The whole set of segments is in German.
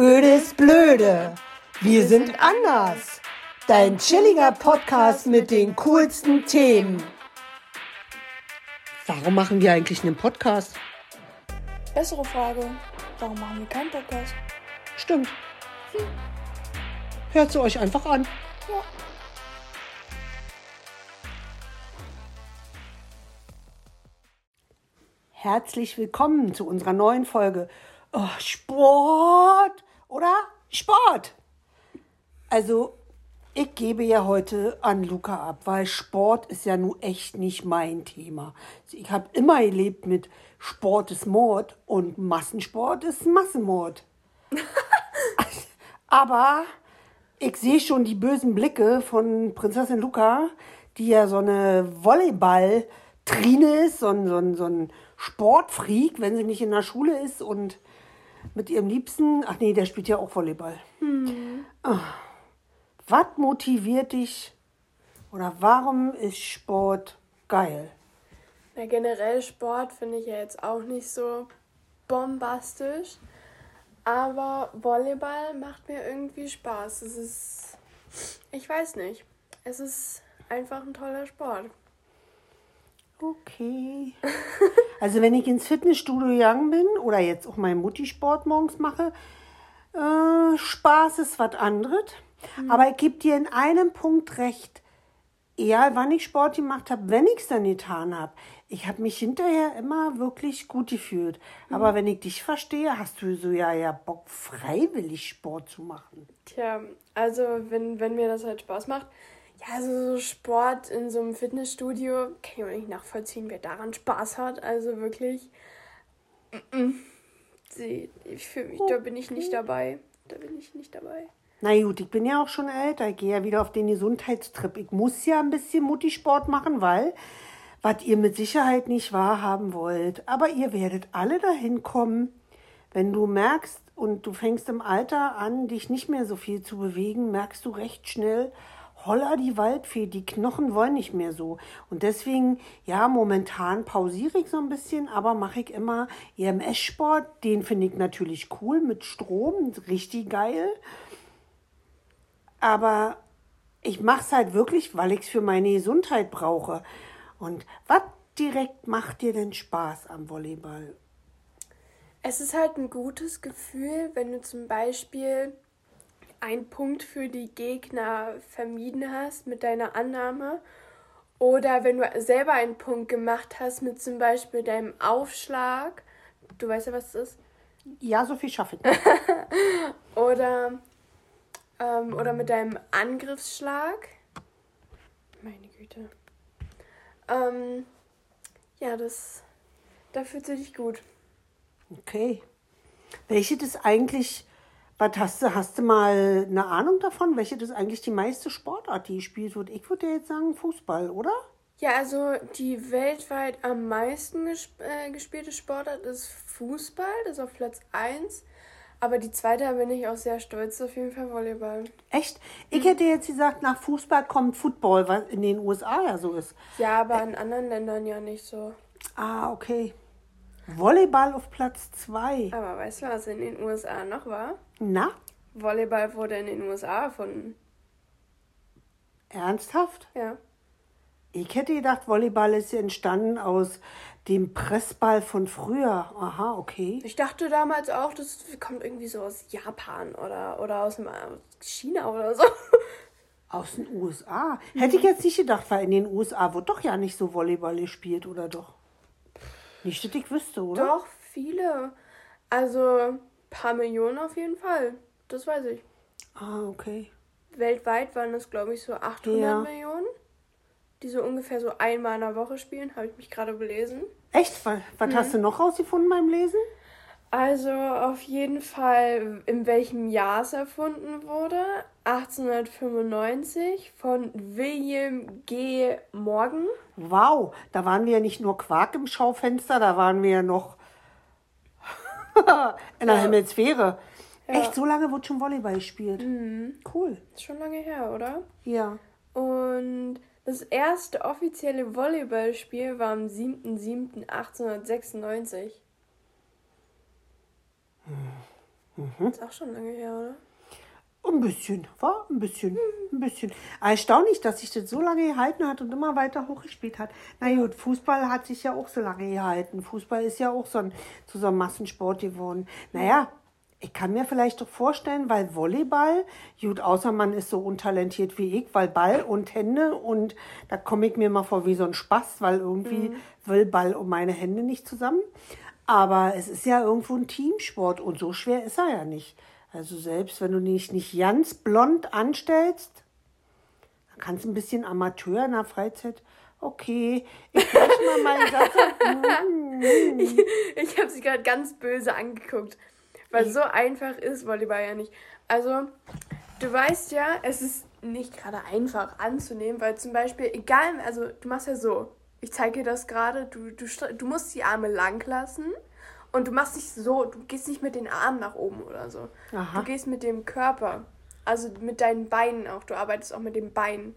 Öde ist blöde. Wir sind anders. Dein chilliger Podcast mit den coolsten Themen. Warum machen wir eigentlich einen Podcast? Bessere Frage. Warum machen wir keinen Podcast? Stimmt. Hm. Hört sie euch einfach an. Ja. Herzlich willkommen zu unserer neuen Folge. Oh, Sport, oder? Sport. Also, ich gebe ja heute an Luca ab, weil Sport ist ja nun echt nicht mein Thema. Ich habe immer gelebt mit Sport ist Mord und Massensport ist Massenmord. Aber ich sehe schon die bösen Blicke von Prinzessin Luca, die ja so eine Volleyball-Trine ist, so ein, so ein, so ein Sportfreak, wenn sie nicht in der Schule ist und mit ihrem Liebsten, ach nee, der spielt ja auch Volleyball. Hm. Was motiviert dich oder warum ist Sport geil? Na, generell Sport finde ich ja jetzt auch nicht so bombastisch. Aber Volleyball macht mir irgendwie Spaß. Es ist, ich weiß nicht, es ist einfach ein toller Sport. Okay. Also wenn ich ins Fitnessstudio gegangen bin oder jetzt auch meinen Mutti-Sport morgens mache, äh, Spaß ist was anderes. Aber ich gebe dir in einem Punkt recht. Egal wann ich Sport gemacht habe, wenn ich es dann getan habe, ich habe mich hinterher immer wirklich gut gefühlt. Aber wenn ich dich verstehe, hast du so ja, ja Bock, freiwillig Sport zu machen. Tja, also wenn, wenn mir das halt Spaß macht, ja, also so Sport in so einem Fitnessstudio, kann ich auch nicht nachvollziehen, wer daran Spaß hat. Also wirklich, ich fühle mich, da bin ich nicht dabei. Da bin ich nicht dabei. Na gut, ich bin ja auch schon älter. Ich gehe ja wieder auf den Gesundheitstrip. Ich muss ja ein bisschen Mutti-Sport machen, weil, was ihr mit Sicherheit nicht wahrhaben wollt, aber ihr werdet alle dahin kommen, wenn du merkst und du fängst im Alter an, dich nicht mehr so viel zu bewegen, merkst du recht schnell, holla die Waldfee, die Knochen wollen nicht mehr so. Und deswegen, ja, momentan pausiere ich so ein bisschen, aber mache ich immer EMS-Sport. Den finde ich natürlich cool mit Strom, richtig geil. Aber ich mache es halt wirklich, weil ich es für meine Gesundheit brauche. Und was direkt macht dir denn Spaß am Volleyball? Es ist halt ein gutes Gefühl, wenn du zum Beispiel einen Punkt für die Gegner vermieden hast mit deiner Annahme oder wenn du selber einen Punkt gemacht hast mit zum Beispiel deinem Aufschlag. Du weißt ja, was das ist? Ja, so viel schaffe ich. oder, ähm, oder mit deinem Angriffsschlag. Meine Güte. Ähm, ja, das. Da fühlt sich gut. Okay. Welche das eigentlich, was hast du, hast du mal eine Ahnung davon, welche das eigentlich die meiste Sportart, die gespielt wird? Ich würde ja jetzt sagen Fußball, oder? Ja, also die weltweit am meisten gesp äh, gespielte Sportart ist Fußball, das ist auf Platz 1. Aber die zweite bin ich auch sehr stolz, auf jeden Fall Volleyball. Echt? Ich hätte jetzt gesagt, nach Fußball kommt Football, was in den USA ja so ist. Ja, aber in anderen Ländern ja nicht so. Ah, okay. Volleyball auf Platz 2. Aber weißt du, was in den USA noch war? Na, Volleyball wurde in den USA erfunden. ernsthaft? Ja. Ich hätte gedacht, Volleyball ist entstanden aus dem Pressball von früher. Aha, okay. Ich dachte damals auch, das kommt irgendwie so aus Japan oder, oder aus äh, China oder so. Aus den USA. Hätte ich jetzt nicht gedacht, weil in den USA wird doch ja nicht so Volleyball gespielt, oder doch? Nicht, dass ich wüsste, oder? Doch, viele. Also, ein paar Millionen auf jeden Fall. Das weiß ich. Ah, okay. Weltweit waren das, glaube ich, so 800 Ja. Millionen, die so ungefähr so einmal in der Woche spielen, habe ich mich gerade belesen. Echt? Was, was hast du noch rausgefunden beim Lesen? Also auf jeden Fall, in welchem Jahr es erfunden wurde. 1895 von William G. Morgan. Wow, da waren wir ja nicht nur Quark im Schaufenster, da waren wir ja noch in der Hemisphäre. Echt, so lange wird schon Volleyball gespielt. Cool. Ist schon lange her, oder? Ja. Und das erste offizielle Volleyballspiel war am 7.7.1896. Mhm. Ist auch schon lange her, oder? Ein bisschen, war ein bisschen, ein bisschen. Erstaunlich, dass sich das so lange gehalten hat und immer weiter hochgespielt hat. Na gut, Fußball hat sich ja auch so lange gehalten. Fußball ist ja auch so ein, zu so einem Massensport geworden. Naja, ich kann mir vielleicht doch vorstellen, weil Volleyball, gut, außer man ist so untalentiert wie ich, weil Ball und Hände und da komme ich mir mal vor wie so ein Spaß, weil irgendwie mhm. will Ball und meine Hände nicht zusammen. Aber es ist ja irgendwo ein Teamsport und so schwer ist er ja nicht. Also selbst wenn du dich nicht ganz blond anstellst, dann kannst du ein bisschen Amateur in der Freizeit. Okay, ich spreche mal meinen Satz. ich ich habe sie gerade ganz böse angeguckt, weil so einfach ist Volleyball ja nicht. Also, du weißt ja, es ist nicht gerade einfach anzunehmen, weil zum Beispiel, egal, also du machst ja so, ich zeige dir das gerade, du, du, du musst die Arme lang lassen und du machst nicht so, du gehst nicht mit den Armen nach oben oder so. Aha. Du gehst mit dem Körper. Also mit deinen Beinen auch. Du arbeitest auch mit den Beinen.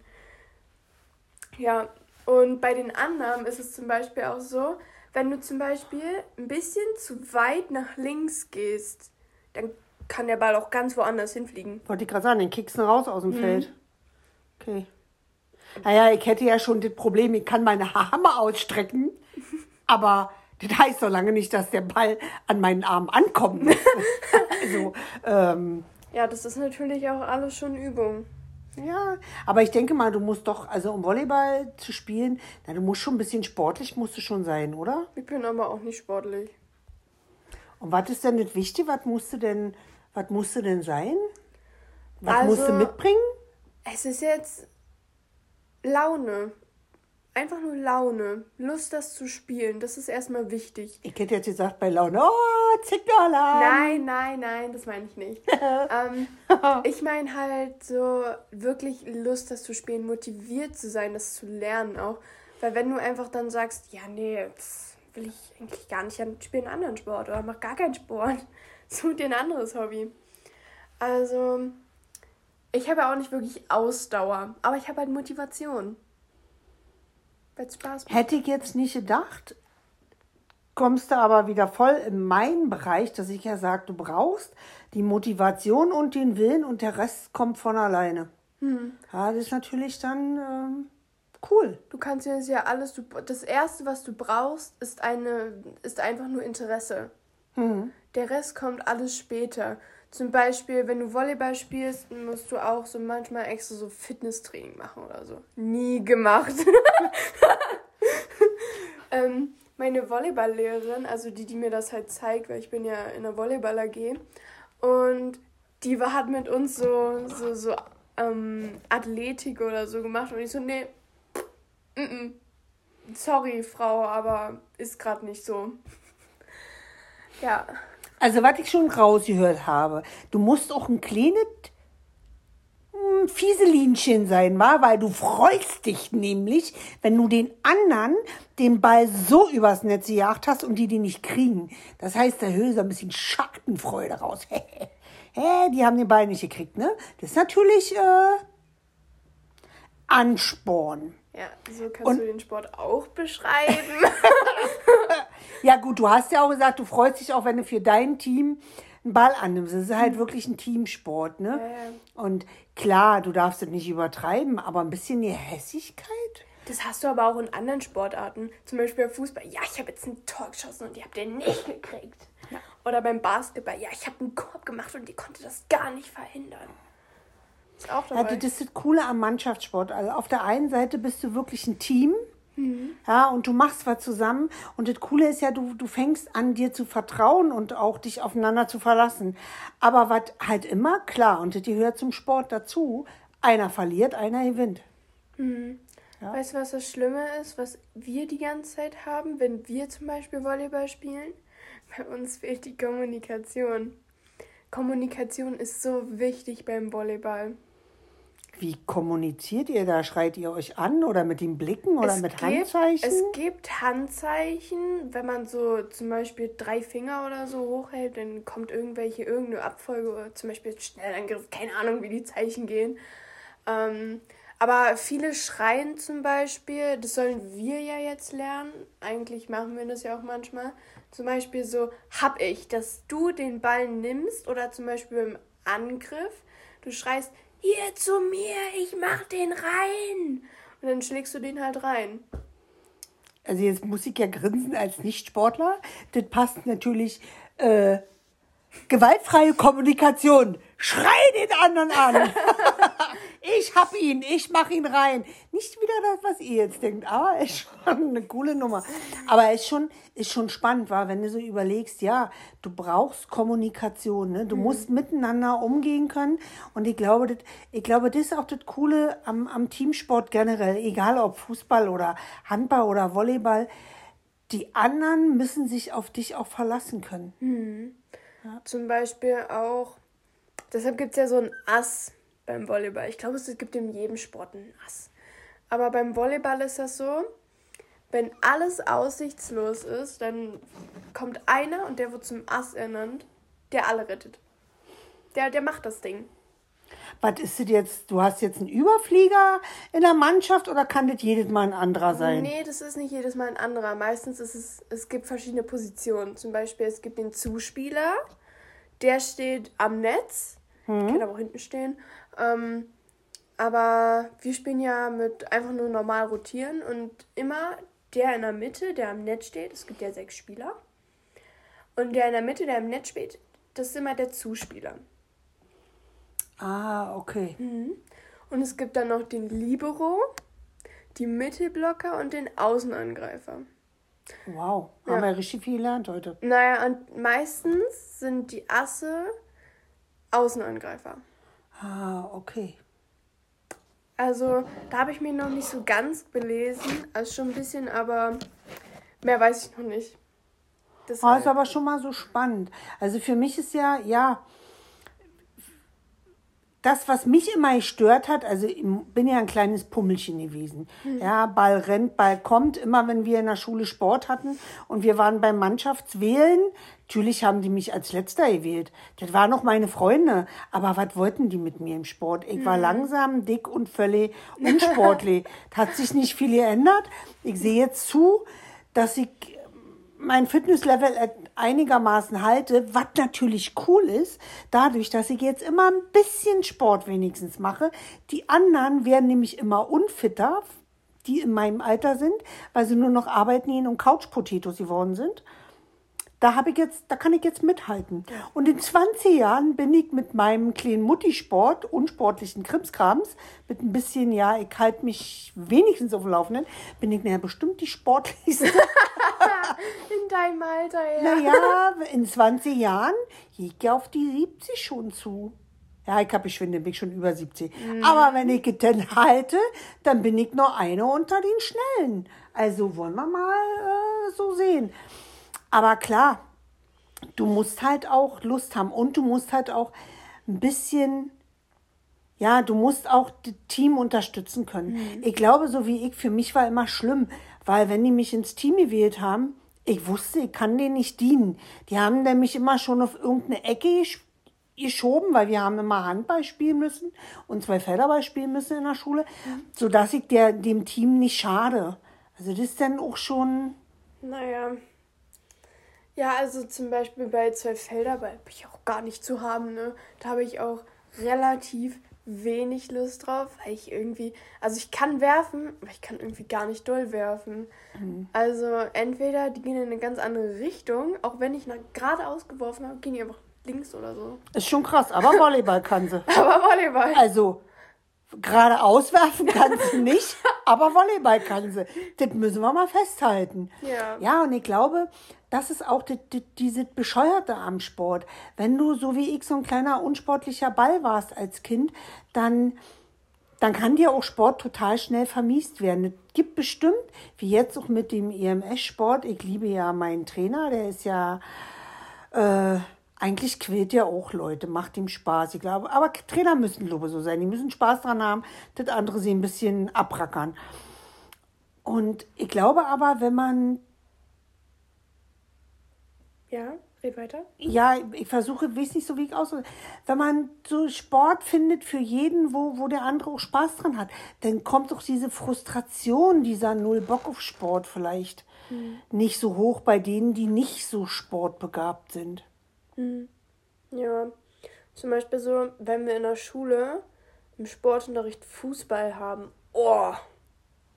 Ja, und bei den Annahmen ist es zum Beispiel auch so, wenn du zum Beispiel ein bisschen zu weit nach links gehst, dann kann der Ball auch ganz woanders hinfliegen. Wollte ich gerade sagen, den kickst du raus aus dem mhm. Feld. Okay. Naja, ich hätte ja schon das Problem, ich kann meine Arme ausstrecken, aber das heißt so lange nicht, dass der Ball an meinen Arm ankommt. also, ähm, ja, das ist natürlich auch alles schon Übung. Ja, aber ich denke mal, du musst doch, also um Volleyball zu spielen, na, du musst schon ein bisschen sportlich, musst du schon sein, oder? Ich bin aber auch nicht sportlich. Und was ist denn das Wichtige? Was musst du denn, was musst du denn sein? Was also, musst du mitbringen? Es ist jetzt Laune einfach nur Laune, Lust, das zu spielen. Das ist erstmal wichtig. Ich hätte jetzt gesagt bei Laune, oh, Zickenalarm. Nein, nein, nein, das meine ich nicht. ähm, ich meine halt so wirklich Lust, das zu spielen, motiviert zu sein, das zu lernen auch. Weil wenn du einfach dann sagst, ja, nee, das will ich eigentlich gar nicht, dann spiel einen anderen Sport oder mach gar keinen Sport. Such dir ein anderes Hobby. Also, ich habe auch nicht wirklich Ausdauer, aber ich habe halt Motivation. Spaß macht. Hätte ich jetzt nicht gedacht, kommst du aber wieder voll in meinen Bereich, dass ich ja sage, du brauchst die Motivation und den Willen und der Rest kommt von alleine. Hm. Ja, das ist natürlich dann ähm, cool. Du kannst jetzt ja alles, du, das Erste, was du brauchst, ist, eine, ist einfach nur Interesse. Hm. Der Rest kommt alles später. Zum Beispiel, wenn du Volleyball spielst, musst du auch so manchmal extra so Fitnesstraining machen oder so. Nie gemacht. ähm, meine Volleyballlehrerin, also die, die mir das halt zeigt, weil ich bin ja in der Volleyball AG, und die war, hat mit uns so, so, so ähm, Athletik oder so gemacht und ich so, nee, mm -mm. sorry, Frau, aber ist gerade nicht so. ja. Also, was ich schon rausgehört habe, du musst auch ein kleines hm, Fieselinchen sein, war, weil du freust dich nämlich, wenn du den anderen den Ball so übers Netz gejagt hast und die die nicht kriegen. Das heißt, da höre ein bisschen Schattenfreude raus. Hä, die haben den Ball nicht gekriegt, ne? Das ist natürlich äh, Ansporn. Ja, so kannst und, du den Sport auch beschreiben. ja, gut, du hast ja auch gesagt, du freust dich auch, wenn du für dein Team einen Ball annimmst. Das ist halt mhm. wirklich ein Teamsport, ne? Ja, ja. Und klar, du darfst es nicht übertreiben, aber ein bisschen die Hässigkeit. Das hast du aber auch in anderen Sportarten. Zum Beispiel beim Fußball. Ja, ich habe jetzt ein Tor geschossen und ihr habt den nicht gekriegt. Ja. Oder beim Basketball. Ja, ich habe einen Korb gemacht und ihr konntet das gar nicht verhindern. Ist auch dabei. Ja, das ist das Coole am Mannschaftssport. Also auf der einen Seite bist du wirklich ein Team. Mhm. Ja, und du machst was zusammen. Und das Coole ist ja, du, du fängst an, dir zu vertrauen und auch dich aufeinander zu verlassen. Aber was halt immer, klar, und das gehört zum Sport dazu, einer verliert, einer gewinnt. Mhm. Ja. Weißt du, was das Schlimme ist, was wir die ganze Zeit haben, wenn wir zum Beispiel Volleyball spielen? Bei uns fehlt die Kommunikation. Kommunikation ist so wichtig beim Volleyball. Wie kommuniziert ihr da? Schreit ihr euch an oder mit den Blicken oder es mit gibt, Handzeichen? Es gibt Handzeichen, wenn man so zum Beispiel drei Finger oder so hochhält, dann kommt irgendwelche, irgendeine Abfolge, oder zum Beispiel Schnellangriff, keine Ahnung, wie die Zeichen gehen. Ähm, Aber viele schreien zum Beispiel, das sollen wir ja jetzt lernen. Eigentlich machen wir das ja auch manchmal. Zum Beispiel so, hab ich, dass du den Ball nimmst oder zum Beispiel im Angriff, du schreist, hier zu mir, ich mach den rein. Und dann schlägst du den halt rein. Also jetzt muss ich ja grinsen als Nichtsportler. Das passt natürlich äh, gewaltfreie Kommunikation. Schrei den anderen an. ich hab ihn, ich mach ihn rein. Nicht wieder das, was ihr jetzt denkt, aber ist schon eine coole Nummer. Aber ist schon, ist schon spannend, war, wenn du so überlegst, ja, du brauchst Kommunikation, ne? Du mhm. musst miteinander umgehen können. Und ich glaube, das, ich glaube, das ist auch das Coole am, am Teamsport generell, egal ob Fußball oder Handball oder Volleyball. Die anderen müssen sich auf dich auch verlassen können. Mhm. Ja. Zum Beispiel auch, deshalb gibt es ja so ein Ass beim Volleyball. Ich glaube, es gibt in jedem Sport ein Ass. Aber beim Volleyball ist das so, wenn alles aussichtslos ist, dann kommt einer und der wird zum Ass ernannt, der alle rettet. Der, der macht das Ding. Was ist das jetzt? Du hast jetzt einen Überflieger in der Mannschaft oder kann das jedes Mal ein anderer sein? Nee, das ist nicht jedes Mal ein anderer. Meistens ist es, es gibt verschiedene Positionen. Zum Beispiel, es gibt den Zuspieler, der steht am Netz, hm. kann aber auch hinten stehen. Ähm, aber wir spielen ja mit einfach nur normal rotieren und immer der in der Mitte, der am Netz steht, es gibt ja sechs Spieler. Und der in der Mitte, der am Netz steht, das ist immer der Zuspieler. Ah, okay. Mhm. Und es gibt dann noch den Libero, die Mittelblocker und den Außenangreifer. Wow, haben wir richtig viel gelernt heute. Naja, und meistens sind die Asse Außenangreifer. Ah, okay. Also, da habe ich mir noch nicht so ganz belesen. Also schon ein bisschen, aber mehr weiß ich noch nicht. Das oh, ist aber schon mal so spannend. Also für mich ist ja, ja, das, was mich immer gestört hat, also ich bin ja ein kleines Pummelchen gewesen. Mhm. Ja, Ball rennt, Ball kommt. Immer wenn wir in der Schule Sport hatten und wir waren beim Mannschaftswählen, natürlich haben die mich als Letzter gewählt. Das waren noch meine Freunde. Aber was wollten die mit mir im Sport? Ich war mhm. langsam, dick und völlig unsportlich. das hat sich nicht viel geändert. Ich sehe jetzt zu, dass ich mein Fitnesslevel einigermaßen halte, was natürlich cool ist, dadurch, dass ich jetzt immer ein bisschen Sport wenigstens mache. Die anderen werden nämlich immer unfitter, die in meinem Alter sind, weil sie nur noch arbeiten gehen und Couch-Potatoes geworden sind. Da habe ich jetzt, da kann ich jetzt mithalten. Und in 20 Jahren bin ich mit meinem kleinen Muttisport, unsportlichen Krimskrams, mit ein bisschen, ja, ich halte mich wenigstens auf dem Laufenden, bin ich nachher bestimmt die sportlichste. in deinem Alter, ja. Naja, in 20 Jahren gehe ich auf die 70 schon zu. Ja, ich habe ich bin ich schon über 70. Mhm. Aber wenn ich es denn halte, dann bin ich nur eine unter den Schnellen. Also wollen wir mal äh, so sehen. Aber klar, du musst halt auch Lust haben und du musst halt auch ein bisschen, ja, du musst auch das Team unterstützen können. Mhm. Ich glaube, so wie ich, für mich war immer schlimm, weil wenn die mich ins Team gewählt haben, ich wusste, ich kann denen nicht dienen. Die haben nämlich immer schon auf irgendeine Ecke geschoben, weil wir haben immer Handball spielen müssen und zwei Federball spielen müssen in der Schule, mhm. sodass ich der, dem Team nicht schade. Also das ist dann auch schon... Naja, ja, also zum Beispiel bei zwei Felder bin ich auch gar nicht zu haben, ne? Da habe ich auch relativ wenig Lust drauf, weil ich irgendwie, also ich kann werfen, aber ich kann irgendwie gar nicht doll werfen. Mhm. Also entweder die gehen in eine ganz andere Richtung, auch wenn ich nach geradeaus geworfen habe, gehen die einfach links oder so. Ist schon krass, aber Volleyball kann sie. aber Volleyball. Also gerade auswerfen kann sie nicht, aber Volleyball kann sie. Das müssen wir mal festhalten. Ja. Ja, und ich glaube, das ist auch die, die, diese Bescheuerte am Sport. Wenn du so wie ich so ein kleiner unsportlicher Ball warst als Kind, dann, dann kann dir auch Sport total schnell vermiest werden. Es gibt bestimmt, wie jetzt auch mit dem EMS-Sport, ich liebe ja meinen Trainer, der ist ja... Äh, eigentlich quält ja auch Leute, macht ihm Spaß. Ich glaube, aber Trainer müssen, glaube ich, so sein. Die müssen Spaß dran haben, das andere sie ein bisschen abrackern. Und ich glaube aber, wenn man ja. Red weiter. Ja, ich versuche, weiß nicht so, wie ich aus. Wenn man so Sport findet für jeden, wo, wo der andere auch Spaß dran hat, dann kommt doch diese Frustration, dieser Null Bock auf Sport vielleicht Mhm. nicht so hoch bei denen, die nicht so sportbegabt sind. Ja, zum Beispiel so, wenn wir in der Schule im Sportunterricht Fußball haben. Oh,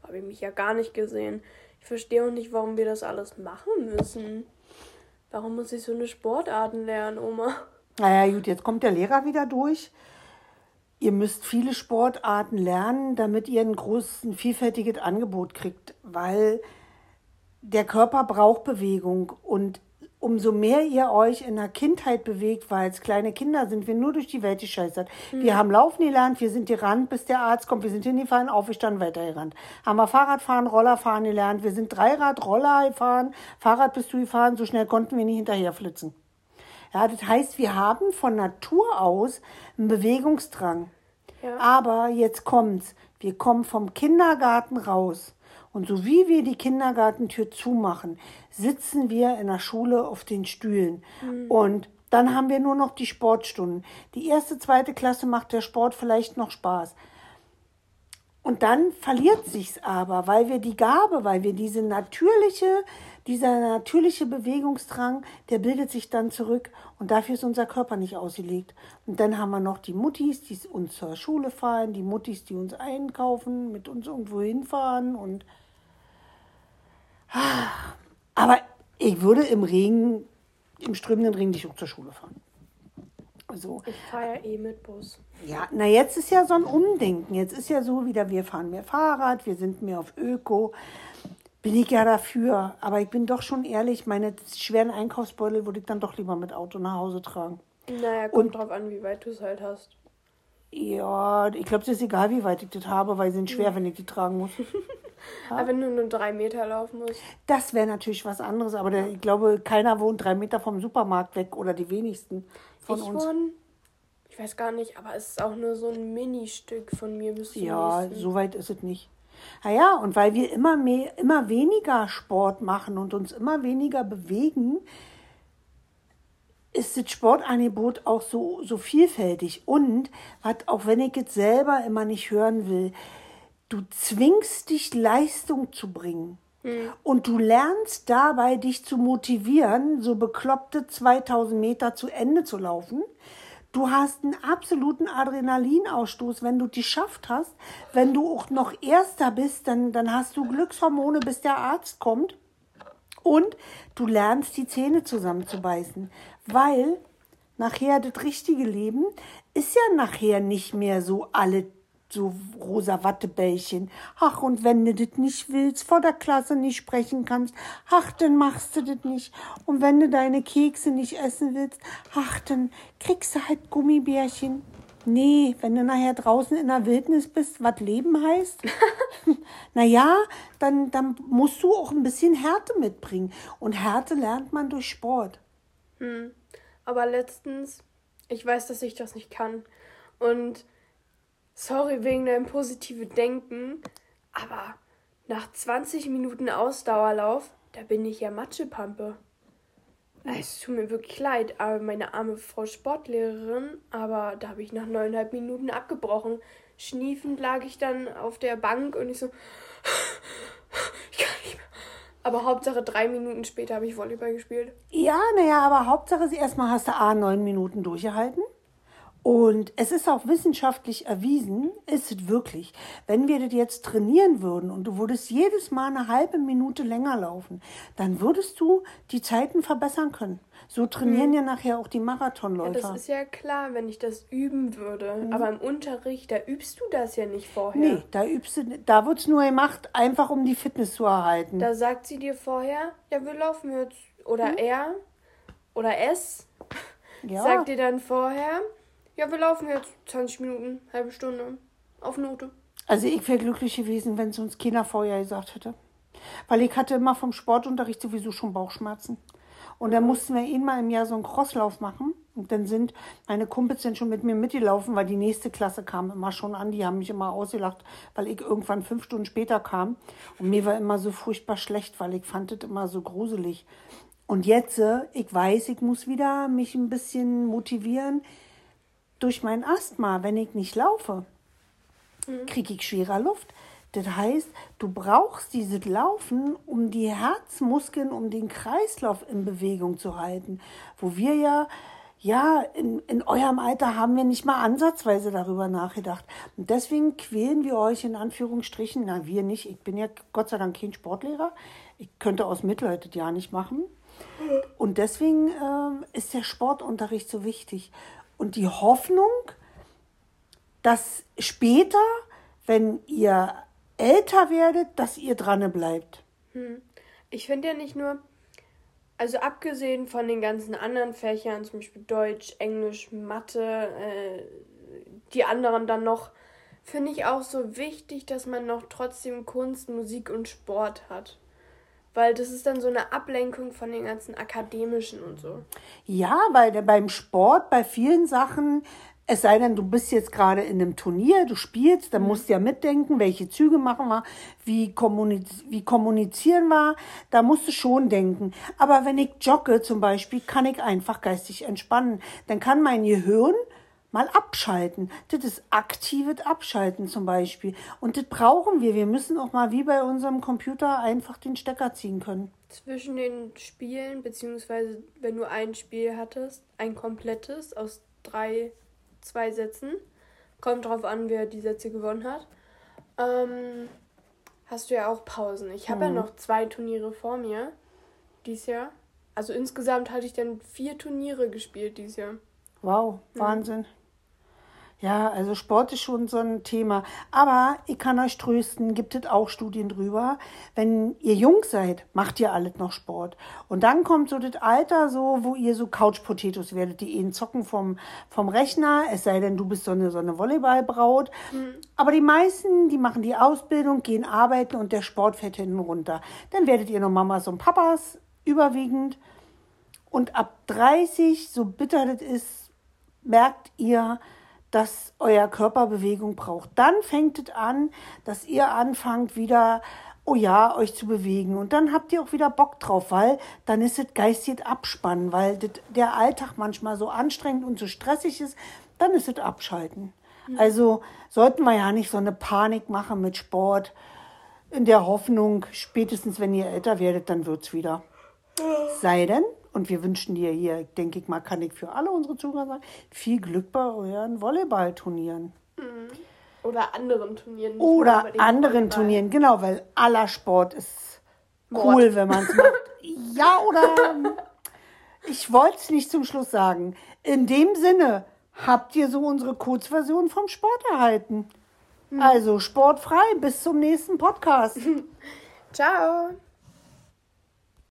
habe ich mich ja gar nicht gesehen. Ich verstehe auch nicht, warum wir das alles machen müssen. Warum muss ich so eine Sportarten lernen, Oma? Naja, gut, jetzt kommt der Lehrer wieder durch. Ihr müsst viele Sportarten lernen, damit ihr ein großes, vielfältiges Angebot kriegt, weil der Körper braucht Bewegung und umso mehr ihr euch in der Kindheit bewegt, weil als kleine Kinder sind wir nur durch die Welt gescheißert. Wir haben Laufen gelernt, wir sind gerannt, bis der Arzt kommt, wir sind hingefahren, aufgestanden, weitergerannt. Haben wir Fahrradfahren, Rollerfahren gelernt, wir sind Dreirad, Roller gefahren, Fahrrad bist du gefahren, so schnell konnten wir nicht hinterherflitzen. Ja, das heißt, wir haben von Natur aus einen Bewegungsdrang. Ja. Aber jetzt kommt's. Wir kommen vom Kindergarten raus. Und so wie wir die Kindergartentür zumachen, sitzen wir in der Schule auf den Stühlen. Und dann haben wir nur noch die Sportstunden. Die erste, zweite Klasse macht der Sport vielleicht noch Spaß. Und dann verliert sich's aber, weil wir die Gabe, weil wir diese natürliche, dieser natürliche Bewegungsdrang, der bildet sich dann zurück und dafür ist unser Körper nicht ausgelegt. Und dann haben wir noch die Muttis, die uns zur Schule fahren, die Muttis, die uns einkaufen, mit uns irgendwo hinfahren und aber ich würde im Regen, im strömenden Regen dich auch zur Schule fahren. So. Ich fahre ja eh mit Bus. Ja, na jetzt ist ja so ein Umdenken. Jetzt ist ja so wieder, wir fahren mehr Fahrrad, wir sind mehr auf Öko. Bin ich ja dafür. Aber ich bin doch schon ehrlich, meine schweren Einkaufsbeutel würde ich dann doch lieber mit Auto nach Hause tragen. Naja, kommt drauf an, wie weit du es halt hast. Ja, ich glaube, es ist egal, wie weit ich das habe, weil sie sind schwer, wenn ich die tragen muss. Aber wenn du nur drei Meter laufen musst. Das wäre natürlich was anderes, aber der, ich glaube, keiner wohnt drei Meter vom Supermarkt weg oder die wenigsten von ich uns. wohne, ich weiß gar nicht, aber es ist auch nur so ein Ministück von mir bis zum Ja, nächsten. so weit ist es nicht. Naja, und weil wir immer mehr, immer weniger Sport machen und uns immer weniger bewegen, ist das Sportangebot auch so, so vielfältig. Und, was, auch wenn ich es selber immer nicht hören will, du zwingst dich, Leistung zu bringen. Und du lernst dabei, dich zu motivieren, so bekloppte 2000 Meter zu Ende zu laufen. Du hast einen absoluten Adrenalinausstoß, wenn du die schafft hast. Wenn du auch noch Erster bist, dann, dann hast du Glückshormone, bis der Arzt kommt. Und du lernst die Zähne zusammenzubeißen, weil nachher das richtige Leben ist ja nachher nicht mehr so alle so rosa Wattebällchen. Ach, und wenn du das nicht willst, vor der Klasse nicht sprechen kannst, ach, dann machst du das nicht. Und wenn du deine Kekse nicht essen willst, ach, dann kriegst du halt Gummibärchen. Nee, wenn du nachher draußen in der Wildnis bist, was Leben heißt, naja, dann, dann musst du auch ein bisschen Härte mitbringen. Und Härte lernt man durch Sport. Aber letztens, ich weiß, dass ich das nicht kann. Und sorry wegen deinem positiven Denken, aber nach 20 Minuten Ausdauerlauf, da bin ich ja Matschepampe. Es tut mir wirklich leid, aber meine arme Frau Sportlehrerin, aber da habe ich nach neuneinhalb Minuten abgebrochen. Schniefend lag ich dann auf der Bank und ich so, ich kann nicht mehr. Aber Hauptsache drei Minuten später habe ich Volleyball gespielt. Ja, naja, aber Hauptsache erstmal hast du A, neun Minuten durchgehalten. Und es ist auch wissenschaftlich erwiesen, ist es wirklich, wenn wir das jetzt trainieren würden und du würdest jedes Mal eine halbe Minute länger laufen, dann würdest du die Zeiten verbessern können. So trainieren ja nachher auch die Marathonläufer. Das ist ja klar, wenn ich das üben würde. Aber im Unterricht, da übst du das ja nicht vorher. nee, da übst du, da wird's nur gemacht, einfach um die Fitness zu erhalten. Da sagt sie dir vorher, ja, wir laufen jetzt. Oder er oder es ja. sagt dir dann vorher, ja, wir laufen jetzt 20 Minuten, halbe Stunde auf Note. Also ich wäre glücklich gewesen, wenn es uns keiner vorher gesagt hätte. Weil ich hatte immer vom Sportunterricht sowieso schon Bauchschmerzen. Und dann mussten wir einmal im Jahr so einen Crosslauf machen. Und dann sind meine Kumpels dann schon mit mir mitgelaufen, weil die nächste Klasse kam immer schon an. Die haben mich immer ausgelacht, weil ich irgendwann fünf Stunden später kam. Und mir war immer so furchtbar schlecht, weil ich fand das immer so gruselig. Und jetzt, äh, ich weiß, ich muss wieder mich ein bisschen motivieren durch mein Asthma, wenn ich nicht laufe kriege ich schwerer Luft. Das heißt, du brauchst dieses Laufen, um die Herzmuskeln, um den Kreislauf in Bewegung zu halten. Wo wir ja, ja, in, in eurem Alter haben wir nicht mal ansatzweise darüber nachgedacht. Und deswegen quälen wir euch in Anführungsstrichen, na, wir nicht. Ich bin ja Gott sei Dank kein Sportlehrer. Ich könnte aus Mitleid das ja nicht machen. Und deswegen äh, ist der Sportunterricht so wichtig. Und die Hoffnung, dass später, wenn ihr älter werdet, dass ihr dran bleibt. Hm. Ich finde ja nicht nur, also abgesehen von den ganzen anderen Fächern, zum Beispiel Deutsch, Englisch, Mathe, äh, die anderen dann noch, finde ich auch so wichtig, dass man noch trotzdem Kunst, Musik und Sport hat. Weil das ist dann so eine Ablenkung von den ganzen akademischen und so. Ja, weil beim Sport, bei vielen Sachen, es sei denn, du bist jetzt gerade in einem Turnier, du spielst, dann musst du ja mitdenken, welche Züge machen wir, wie, kommuniz wie kommunizieren wir, da musst du schon denken. Aber wenn ich jogge zum Beispiel, kann ich einfach geistig entspannen. Dann kann mein Gehirn mal abschalten. Das ist aktives Abschalten zum Beispiel. Und das brauchen wir. Wir müssen auch mal wie bei unserem Computer einfach den Stecker ziehen können. Zwischen den Spielen, beziehungsweise wenn du ein Spiel hattest, ein komplettes aus drei zwei Sätzen. Kommt drauf an, wer die Sätze gewonnen hat. Ähm, hast du ja auch Pausen. Ich habe mhm. ja noch zwei Turniere vor mir dieses Jahr. Also insgesamt hatte ich dann vier Turniere gespielt dieses Jahr. Wow, Wahnsinn. Mhm. Ja, also Sport ist schon so ein Thema. Aber ich kann euch trösten, gibt es auch Studien drüber. Wenn ihr jung seid, macht ihr alles noch Sport. Und dann kommt so das Alter, so, wo ihr so Couch-Potatoes werdet, die ihn zocken vom, vom Rechner. Es sei denn, du bist so eine, so eine Volleyballbraut. Mhm. Aber die meisten, die machen die Ausbildung, gehen arbeiten und der Sport fällt hinten runter. Dann werdet ihr noch Mamas und Papas überwiegend. Und ab 30, so bitter das ist, merkt ihr, dass euer Körper Bewegung braucht. Dann fängt es an, dass ihr anfangt wieder, oh ja, euch zu bewegen. Und dann habt ihr auch wieder Bock drauf, weil dann ist es geistig abspannen, weil das, der Alltag manchmal so anstrengend und so stressig ist, dann ist es abschalten. Mhm. Also sollten wir ja nicht so eine Panik machen mit Sport, in der Hoffnung, spätestens wenn ihr älter werdet, dann wird es wieder. Sei denn, und wir wünschen dir hier, denke ich mal, kann ich für alle unsere Zuhörer sagen, viel Glück bei euren Volleyballturnieren. Mhm. Oder anderen Turnieren. Oder anderen. Turnieren, genau, weil aller Sport ist Mord. cool, wenn man es macht. ja, oder ich wollte es nicht zum Schluss sagen. In dem Sinne habt ihr so unsere Kurzversion vom Sport erhalten. Mhm. Also sportfrei, bis zum nächsten Podcast. Ciao.